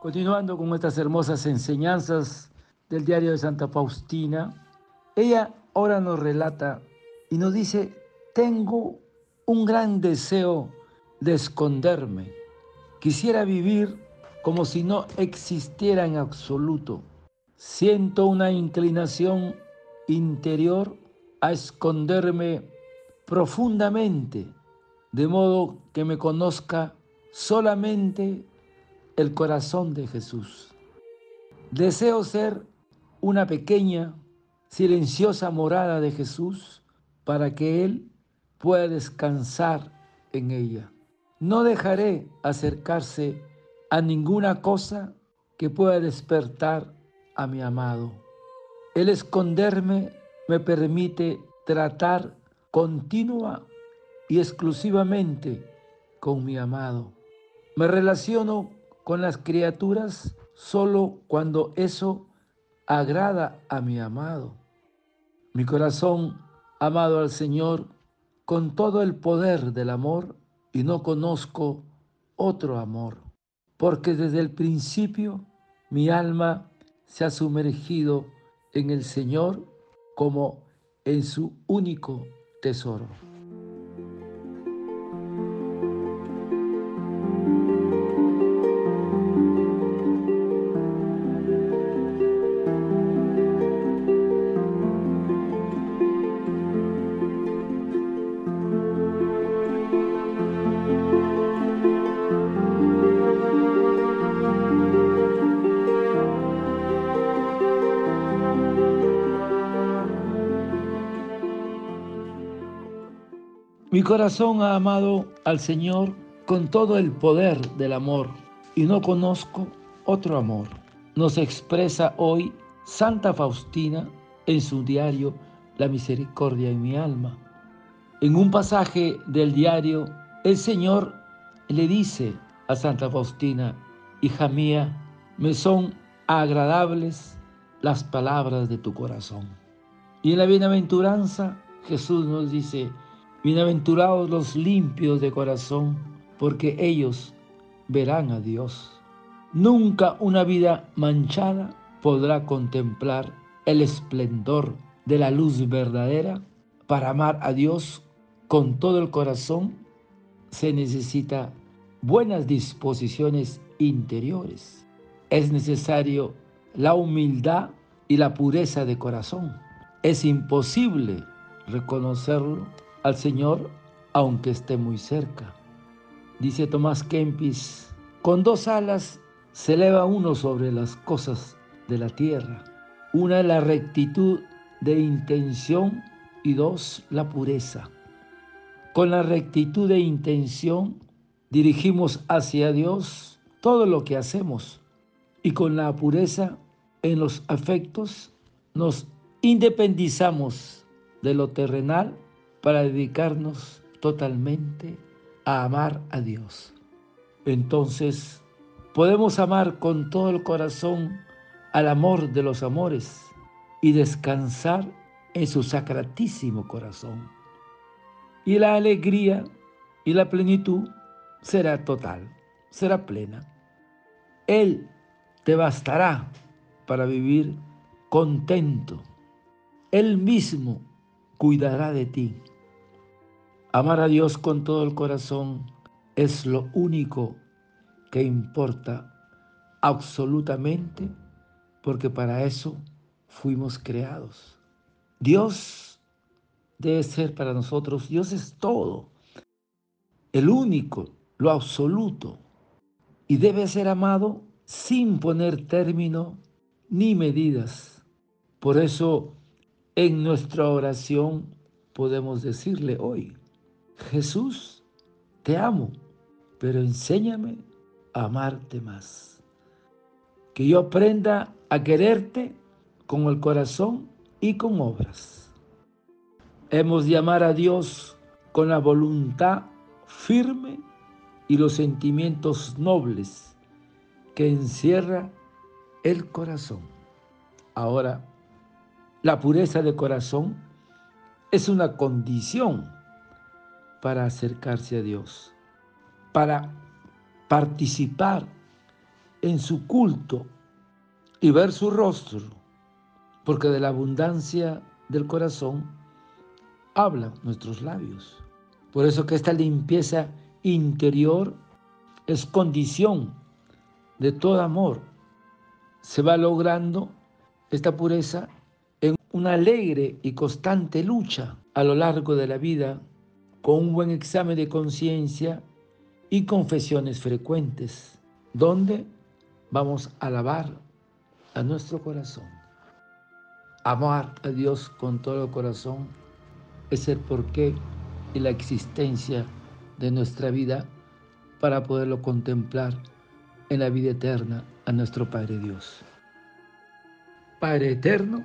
Continuando con estas hermosas enseñanzas del diario de Santa Faustina, ella ahora nos relata y nos dice, tengo un gran deseo de esconderme. Quisiera vivir como si no existiera en absoluto. Siento una inclinación interior a esconderme profundamente, de modo que me conozca solamente el corazón de Jesús. Deseo ser una pequeña, silenciosa morada de Jesús para que Él pueda descansar en ella. No dejaré acercarse a ninguna cosa que pueda despertar a mi amado. El esconderme me permite tratar continua y exclusivamente con mi amado. Me relaciono con las criaturas solo cuando eso agrada a mi amado. Mi corazón, amado al Señor, con todo el poder del amor, y no conozco otro amor, porque desde el principio mi alma se ha sumergido en el Señor como en su único tesoro. Mi corazón ha amado al Señor con todo el poder del amor y no conozco otro amor. Nos expresa hoy Santa Faustina en su diario La misericordia en mi alma. En un pasaje del diario, el Señor le dice a Santa Faustina, hija mía, me son agradables las palabras de tu corazón. Y en la bienaventuranza Jesús nos dice, Bienaventurados los limpios de corazón, porque ellos verán a Dios. Nunca una vida manchada podrá contemplar el esplendor de la luz verdadera. Para amar a Dios con todo el corazón se necesita buenas disposiciones interiores. Es necesario la humildad y la pureza de corazón. Es imposible reconocerlo al Señor aunque esté muy cerca. Dice Tomás Kempis, con dos alas se eleva uno sobre las cosas de la tierra. Una la rectitud de intención y dos la pureza. Con la rectitud de intención dirigimos hacia Dios todo lo que hacemos y con la pureza en los afectos nos independizamos de lo terrenal para dedicarnos totalmente a amar a Dios. Entonces, podemos amar con todo el corazón al amor de los amores y descansar en su sacratísimo corazón. Y la alegría y la plenitud será total, será plena. Él te bastará para vivir contento. Él mismo cuidará de ti. Amar a Dios con todo el corazón es lo único que importa absolutamente porque para eso fuimos creados. Dios debe ser para nosotros, Dios es todo, el único, lo absoluto, y debe ser amado sin poner término ni medidas. Por eso en nuestra oración podemos decirle hoy, Jesús, te amo, pero enséñame a amarte más. Que yo aprenda a quererte con el corazón y con obras. Hemos de amar a Dios con la voluntad firme y los sentimientos nobles que encierra el corazón. Ahora, la pureza de corazón es una condición para acercarse a Dios, para participar en su culto y ver su rostro, porque de la abundancia del corazón hablan nuestros labios. Por eso que esta limpieza interior es condición de todo amor. Se va logrando esta pureza en una alegre y constante lucha a lo largo de la vida con un buen examen de conciencia y confesiones frecuentes, donde vamos a alabar a nuestro corazón. Amar a Dios con todo el corazón es el porqué y la existencia de nuestra vida para poderlo contemplar en la vida eterna a nuestro Padre Dios. Padre eterno,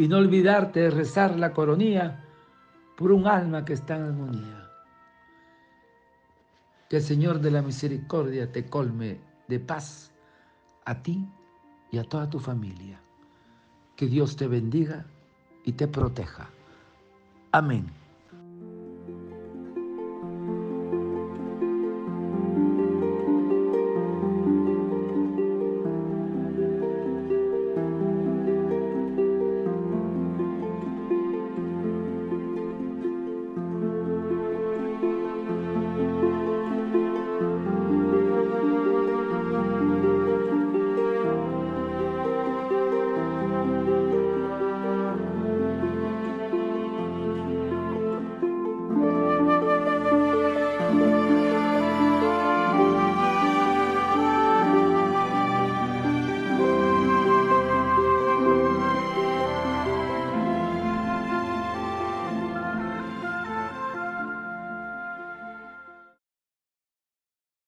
y no olvidarte de rezar la coronía por un alma que está en armonía. Que el Señor de la misericordia te colme de paz a ti y a toda tu familia. Que Dios te bendiga y te proteja. Amén.